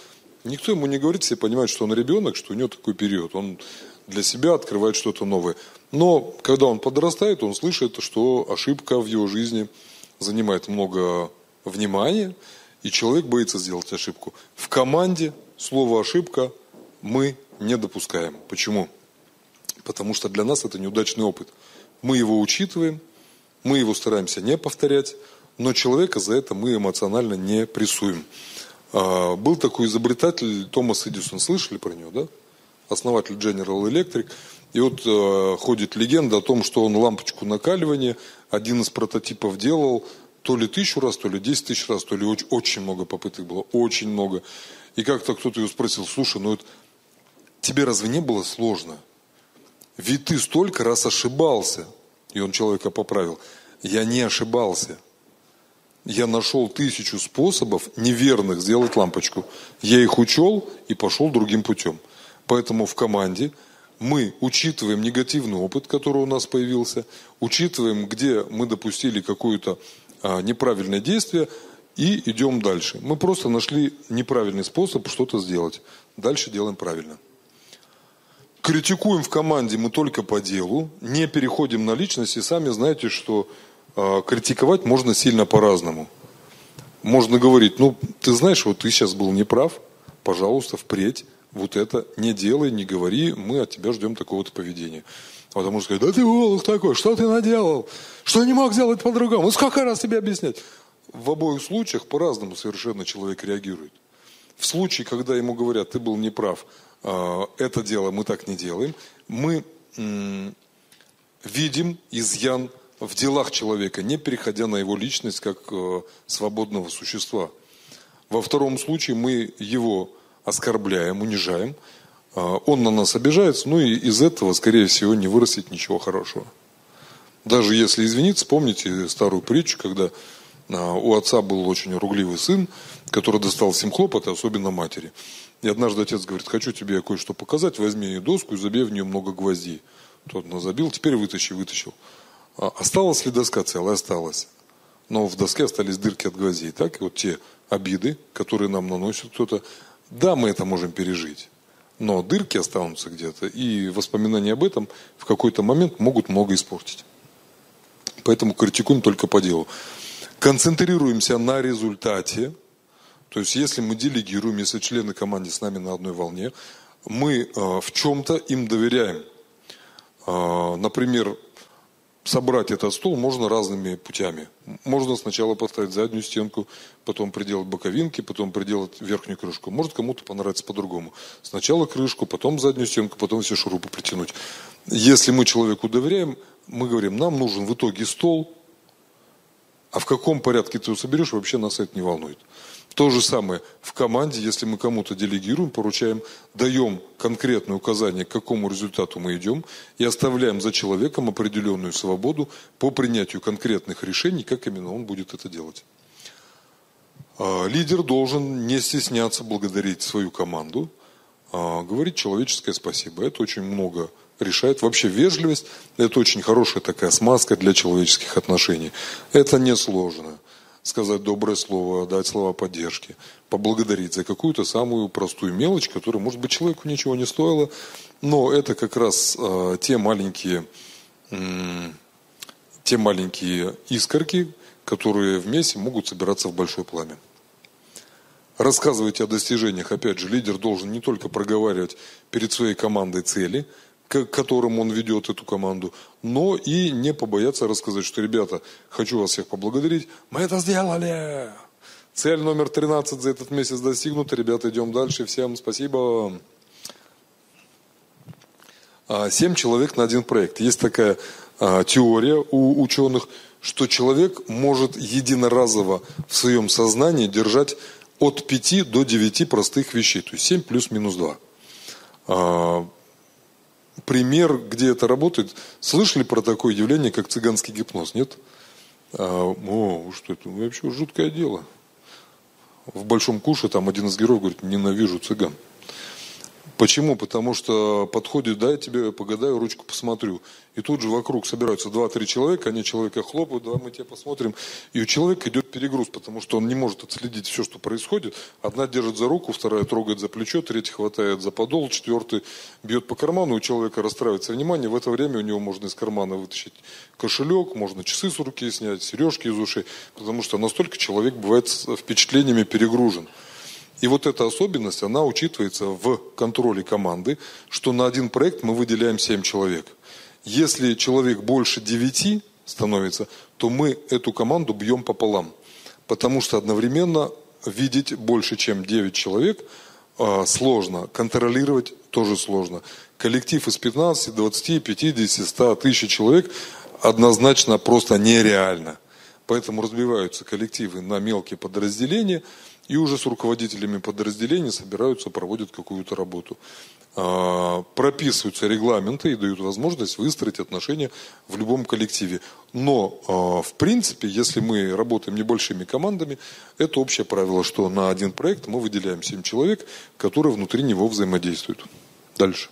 Speaker 1: Никто ему не говорит, все понимают, что он ребенок, что у него такой период. Он для себя открывает что-то новое. Но когда он подрастает, он слышит, что ошибка в его жизни занимает много внимания, и человек боится сделать ошибку. В команде слово ошибка мы не допускаем. Почему? Потому что для нас это неудачный опыт. Мы его учитываем, мы его стараемся не повторять, но человека за это мы эмоционально не прессуем. А, был такой изобретатель Томас Эдисон, слышали про него, да? Основатель General Electric. И вот э, ходит легенда о том, что он лампочку накаливания один из прототипов делал то ли тысячу раз, то ли десять тысяч раз, то ли очень, очень много попыток было, очень много. И как-то кто-то его спросил, слушай, ну это тебе разве не было сложно? Ведь ты столько раз ошибался. И он человека поправил. Я не ошибался. Я нашел тысячу способов неверных сделать лампочку. Я их учел и пошел другим путем. Поэтому в команде мы учитываем негативный опыт, который у нас появился, учитываем, где мы допустили какое-то а, неправильное действие и идем дальше. Мы просто нашли неправильный способ что-то сделать. Дальше делаем правильно. Критикуем в команде мы только по делу, не переходим на личность, и сами знаете, что э, критиковать можно сильно по-разному. Можно говорить, ну, ты знаешь, вот ты сейчас был неправ, пожалуйста, впредь вот это не делай, не говори, мы от тебя ждем такого-то поведения. А потому что да ты волк такой, что ты наделал? Что не мог сделать по-другому? Сколько раз тебе объяснять? В обоих случаях по-разному совершенно человек реагирует. В случае, когда ему говорят, ты был неправ, это дело мы так не делаем, мы видим изъян в делах человека, не переходя на его личность как э, свободного существа. Во втором случае мы его оскорбляем, унижаем, а, он на нас обижается, ну и из этого, скорее всего, не вырастет ничего хорошего. Даже если извиниться, помните старую притчу, когда а, у отца был очень ругливый сын, который достал всем хлопоты, особенно матери. И однажды отец говорит, хочу тебе кое-что показать, возьми доску и забей в нее много гвоздей. Тот забил, теперь вытащи, вытащил. А осталась ли доска целая? Осталась. Но в доске остались дырки от гвоздей. Так и вот те обиды, которые нам наносит кто-то, да, мы это можем пережить. Но дырки останутся где-то, и воспоминания об этом в какой-то момент могут много испортить. Поэтому критикуем только по делу. Концентрируемся на результате, то есть, если мы делегируем, если члены команды с нами на одной волне, мы э, в чем-то им доверяем. Э, например, собрать этот стол можно разными путями. Можно сначала поставить заднюю стенку, потом приделать боковинки, потом приделать верхнюю крышку. Может кому-то понравится по-другому. Сначала крышку, потом заднюю стенку, потом все шурупы притянуть. Если мы человеку доверяем, мы говорим, нам нужен в итоге стол, а в каком порядке ты его соберешь, вообще нас это не волнует. То же самое в команде, если мы кому-то делегируем, поручаем, даем конкретное указание, к какому результату мы идем, и оставляем за человеком определенную свободу по принятию конкретных решений, как именно он будет это делать. А, лидер должен не стесняться благодарить свою команду, а, говорить человеческое спасибо. Это очень много решает. Вообще вежливость – это очень хорошая такая смазка для человеческих отношений. Это несложно сказать доброе слово, дать слова поддержки, поблагодарить за какую-то самую простую мелочь, которая, может быть, человеку ничего не стоила, но это как раз э, те маленькие, э, те маленькие искорки, которые вместе могут собираться в большое пламя. Рассказывайте о достижениях. Опять же, лидер должен не только проговаривать перед своей командой цели – к которым он ведет эту команду, но и не побояться рассказать, что, ребята, хочу вас всех поблагодарить, мы это сделали. Цель номер 13 за этот месяц достигнута, ребята, идем дальше, всем спасибо. А, семь человек на один проект. Есть такая а, теория у ученых, что человек может единоразово в своем сознании держать от 5 до 9 простых вещей, то есть 7 плюс-минус 2 пример, где это работает. Слышали про такое явление, как цыганский гипноз, нет? А, о, что это? Вообще жуткое дело. В Большом Куше там один из героев говорит, ненавижу цыган. Почему? Потому что подходит, да, я тебе погадаю, ручку посмотрю. И тут же вокруг собираются два-три человека, они человека хлопают, давай мы тебя посмотрим. И у человека идет перегруз, потому что он не может отследить все, что происходит. Одна держит за руку, вторая трогает за плечо, третья хватает за подол, четвертый бьет по карману, у человека расстраивается внимание. В это время у него можно из кармана вытащить кошелек, можно часы с руки снять, сережки из ушей, потому что настолько человек бывает впечатлениями перегружен. И вот эта особенность, она учитывается в контроле команды, что на один проект мы выделяем 7 человек. Если человек больше 9 становится, то мы эту команду бьем пополам. Потому что одновременно видеть больше, чем 9 человек а, сложно, контролировать тоже сложно. Коллектив из 15, 20, 50, 100, тысяч человек однозначно просто нереально. Поэтому разбиваются коллективы на мелкие подразделения – и уже с руководителями подразделений собираются, проводят какую-то работу. А, прописываются регламенты и дают возможность выстроить отношения в любом коллективе. Но, а, в принципе, если мы работаем небольшими командами, это общее правило, что на один проект мы выделяем 7 человек, которые внутри него взаимодействуют. Дальше.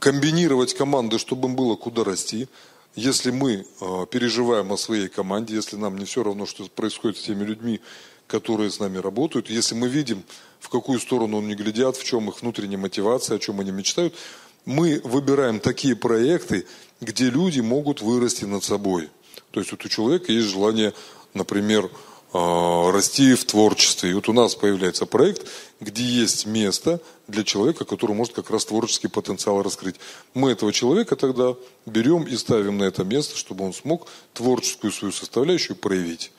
Speaker 1: Комбинировать команды, чтобы им было куда расти – если мы э, переживаем о своей команде, если нам не все равно, что происходит с теми людьми, которые с нами работают, если мы видим, в какую сторону они глядят, в чем их внутренняя мотивация, о чем они мечтают, мы выбираем такие проекты, где люди могут вырасти над собой. То есть вот у человека есть желание, например, расти в творчестве. И вот у нас появляется проект, где есть место для человека, который может как раз творческий потенциал раскрыть. Мы этого человека тогда берем и ставим на это место, чтобы он смог творческую свою составляющую проявить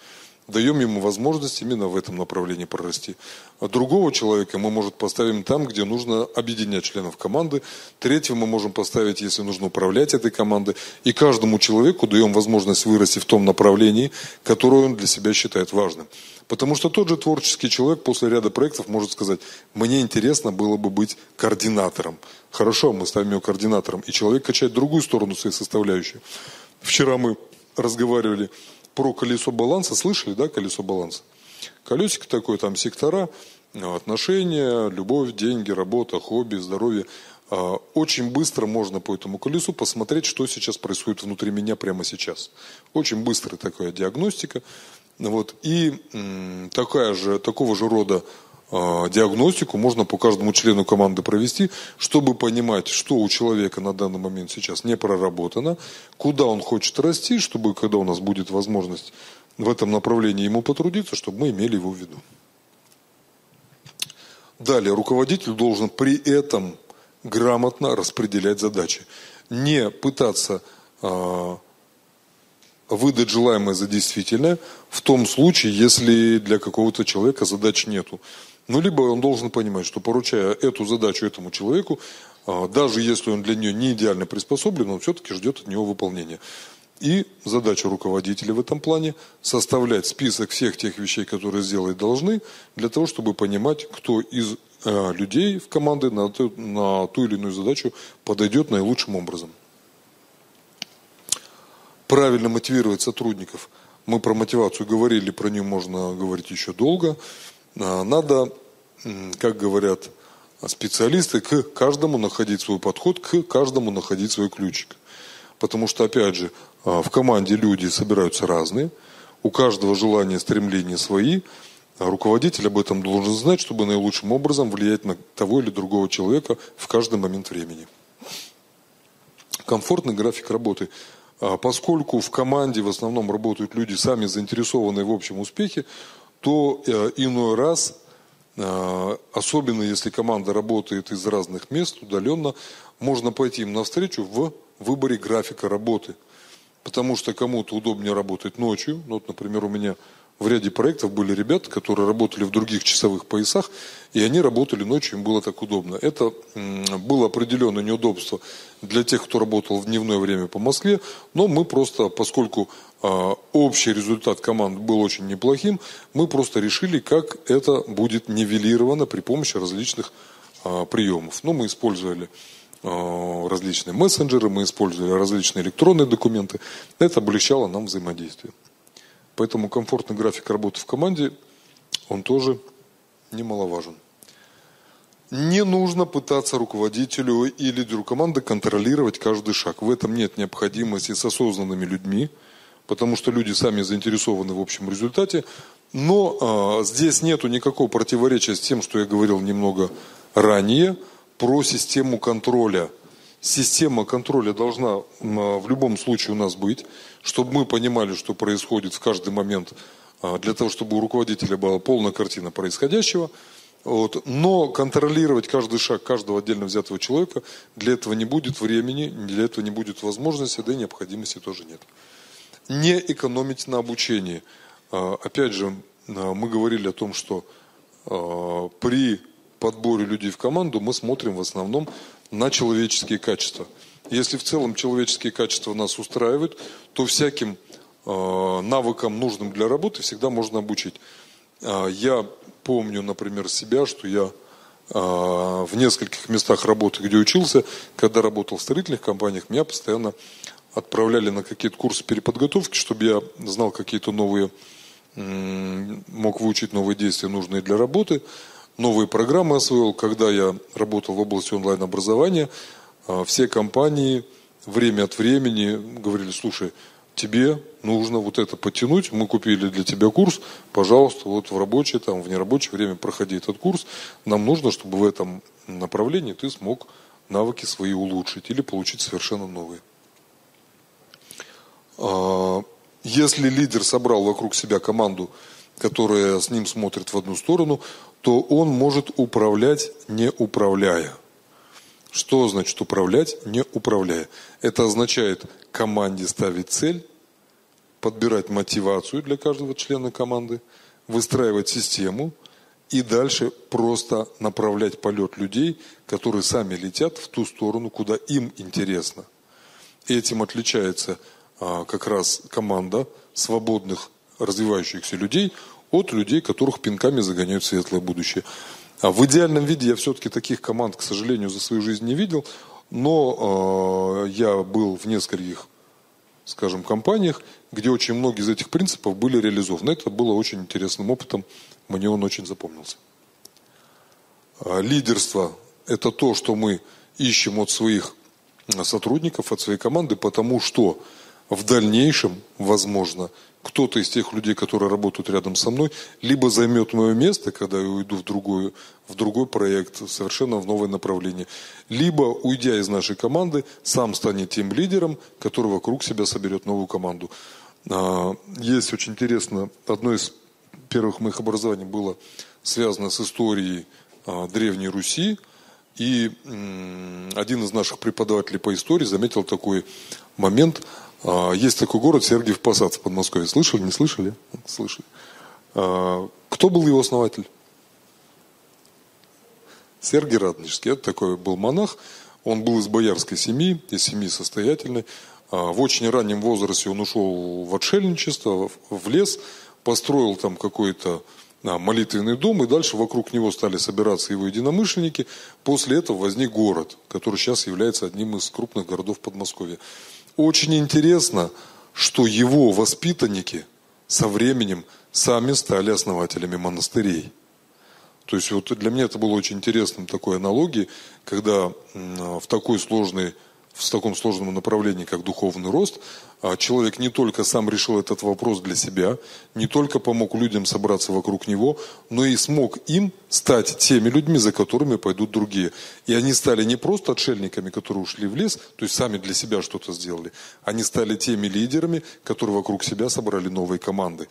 Speaker 1: даем ему возможность именно в этом направлении прорасти. А другого человека мы, может, поставим там, где нужно объединять членов команды. Третьего мы можем поставить, если нужно управлять этой командой. И каждому человеку даем возможность вырасти в том направлении, которое он для себя считает важным. Потому что тот же творческий человек после ряда проектов может сказать, мне интересно было бы быть координатором. Хорошо, мы ставим его координатором. И человек качает другую сторону своей составляющей. Вчера мы разговаривали про колесо баланса. Слышали, да, колесо баланса? Колесико такое, там сектора, отношения, любовь, деньги, работа, хобби, здоровье. А, очень быстро можно по этому колесу посмотреть, что сейчас происходит внутри меня прямо сейчас. Очень быстрая такая диагностика. Вот. И такая же, такого же рода диагностику можно по каждому члену команды провести, чтобы понимать, что у человека на данный момент сейчас не проработано, куда он хочет расти, чтобы когда у нас будет возможность в этом направлении ему потрудиться, чтобы мы имели его в виду. Далее, руководитель должен при этом грамотно распределять задачи. Не пытаться э, выдать желаемое за действительное в том случае, если для какого-то человека задач нету. Ну, либо он должен понимать, что поручая эту задачу этому человеку, а, даже если он для нее не идеально приспособлен, он все-таки ждет от него выполнения. И задача руководителя в этом плане – составлять список всех тех вещей, которые сделать должны, для того, чтобы понимать, кто из э, людей в команды на ту, на ту или иную задачу подойдет наилучшим образом. Правильно мотивировать сотрудников. Мы про мотивацию говорили, про нее можно говорить еще долго. А, надо, как говорят специалисты, к каждому находить свой подход, к каждому находить свой ключик. Потому что, опять же, а, в команде люди собираются разные, у каждого желания, стремления свои, а руководитель об этом должен знать, чтобы наилучшим образом влиять на того или другого человека в каждый момент времени. Комфортный график работы. Поскольку в команде в основном работают люди, сами заинтересованные в общем успехе, то э, иной раз, э, особенно если команда работает из разных мест, удаленно, можно пойти им навстречу в выборе графика работы. Потому что кому-то удобнее работать ночью. Ну, вот, например, у меня в ряде проектов были ребята, которые работали в других часовых поясах, и они работали ночью, им было так удобно. Это было определенное неудобство для тех, кто работал в дневное время по Москве, но мы просто, поскольку общий результат команд был очень неплохим, мы просто решили, как это будет нивелировано при помощи различных а, приемов. Ну, мы использовали э, различные мессенджеры, мы использовали различные электронные документы. Это облегчало нам взаимодействие. Поэтому комфортный график работы в команде, он тоже немаловажен. Не нужно пытаться руководителю и лидеру команды контролировать каждый шаг. В этом нет необходимости с осознанными людьми, потому что люди сами заинтересованы в общем результате. Но э, здесь нет никакого противоречия с тем, что я говорил немного ранее про систему контроля. Система контроля должна э, в любом случае у нас быть, чтобы мы понимали, что происходит в каждый момент, э, для того, чтобы у руководителя была полная картина происходящего – вот. Но контролировать каждый шаг каждого отдельно взятого человека, для этого не будет времени, для этого не будет возможности, да и необходимости тоже нет. Не экономить на обучении. А, опять же, а, мы говорили о том, что а, при подборе людей в команду мы смотрим в основном на человеческие качества. Если в целом человеческие качества нас устраивают, то всяким навыкам, нужным для работы, всегда можно обучить. Я помню, например, себя, что я в нескольких местах работы, где учился, когда работал в строительных компаниях, меня постоянно отправляли на какие-то курсы переподготовки, чтобы я знал какие-то новые, мог выучить новые действия, нужные для работы, новые программы освоил. Когда я работал в области онлайн-образования, а, все компании время от времени говорили, слушай, тебе нужно вот это подтянуть, мы купили для тебя курс, пожалуйста, вот в рабочее, там, в нерабочее время проходи этот курс, нам нужно, чтобы в этом направлении ты смог навыки свои улучшить или получить совершенно новые. А, если лидер собрал вокруг себя команду, которая с ним смотрит в одну сторону, то он может управлять, не управляя. Что значит управлять, не управляя? Это означает команде ставить цель, подбирать мотивацию для каждого члена команды, выстраивать систему и дальше просто направлять полет людей, которые сами летят в ту сторону, куда им интересно. этим отличается как раз команда свободных развивающихся людей от людей, которых пинками загоняют в светлое будущее. А в идеальном виде я все-таки таких команд, к сожалению, за свою жизнь не видел, но э, я был в нескольких, скажем, компаниях, где очень многие из этих принципов были реализованы. Это было очень интересным опытом, мне он очень запомнился. Лидерство – это то, что мы ищем от своих сотрудников, от своей команды, потому что в дальнейшем, возможно, кто-то из тех людей, которые работают рядом со мной, либо займет мое место, когда я уйду в, другую, в другой проект, совершенно в новое направление, либо, уйдя из нашей команды, сам станет тем лидером, который вокруг себя соберет новую команду. А, есть очень интересно, одно из первых моих образований было связано с историей а, Древней Руси, и один из наших преподавателей по истории заметил такой момент – есть такой город Сергиев Посад в Подмосковье. Слышали, не слышали? Слышали. А, кто был его основатель? Сергий Радонежский. Это такой был монах. Он был из боярской семьи, из семьи состоятельной. А, в очень раннем возрасте он ушел в отшельничество, в лес, построил там какой-то молитвенный дом, и дальше вокруг него стали собираться его единомышленники. После этого возник город, который сейчас является одним из крупных городов Подмосковья. Очень интересно, что его воспитанники со временем сами стали основателями монастырей. То есть вот для меня это было очень интересным такой аналогией, когда в такой сложной в таком сложном направлении, как духовный рост, а человек не только сам решил этот вопрос для себя, не только помог людям собраться вокруг него, но и смог им стать теми людьми, за которыми пойдут другие. И они стали не просто отшельниками, которые ушли в лес, то есть сами для себя что-то сделали, они стали теми лидерами, которые вокруг себя собрали новые команды.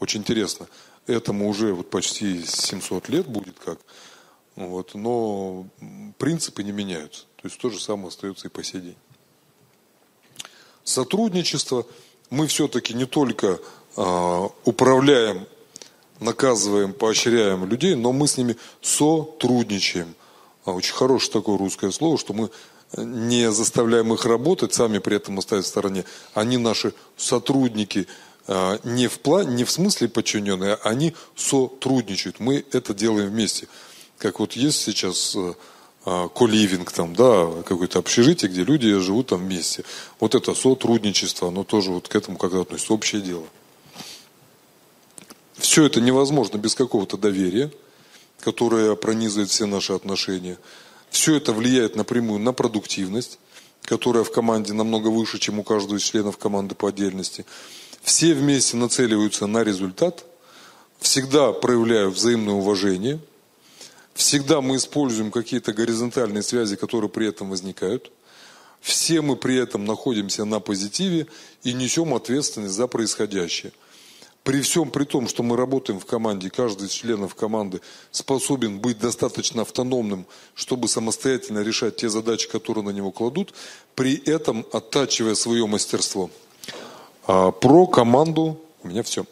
Speaker 1: Очень интересно. Этому уже вот почти 700 лет будет как. Вот, но принципы не меняются. То есть то же самое остается и по сей день. Сотрудничество. Мы все-таки не только э, управляем, наказываем, поощряем людей, но мы с ними сотрудничаем. А очень хорошее такое русское слово, что мы не заставляем их работать, сами при этом оставить в стороне. Они наши сотрудники, а, не в, плане, не в смысле подчиненные, они сотрудничают. Мы это делаем вместе. Как вот есть сейчас коливинг там, да, какое-то общежитие, где люди живут там вместе. Вот это сотрудничество, оно тоже вот к этому как-то относится, общее дело. Все это невозможно без какого-то доверия, которое пронизывает все наши отношения. Все это влияет напрямую на продуктивность, которая в команде намного выше, чем у каждого из членов команды по отдельности. Все вместе нацеливаются на результат, всегда проявляют взаимное уважение, всегда мы используем какие-то горизонтальные связи, которые при этом возникают. Все мы при этом находимся на позитиве и несем ответственность за происходящее – при всем при том, что мы работаем в команде, каждый из членов команды способен быть достаточно автономным, чтобы самостоятельно решать те задачи, которые на него кладут, при этом оттачивая свое мастерство. А про команду у меня все.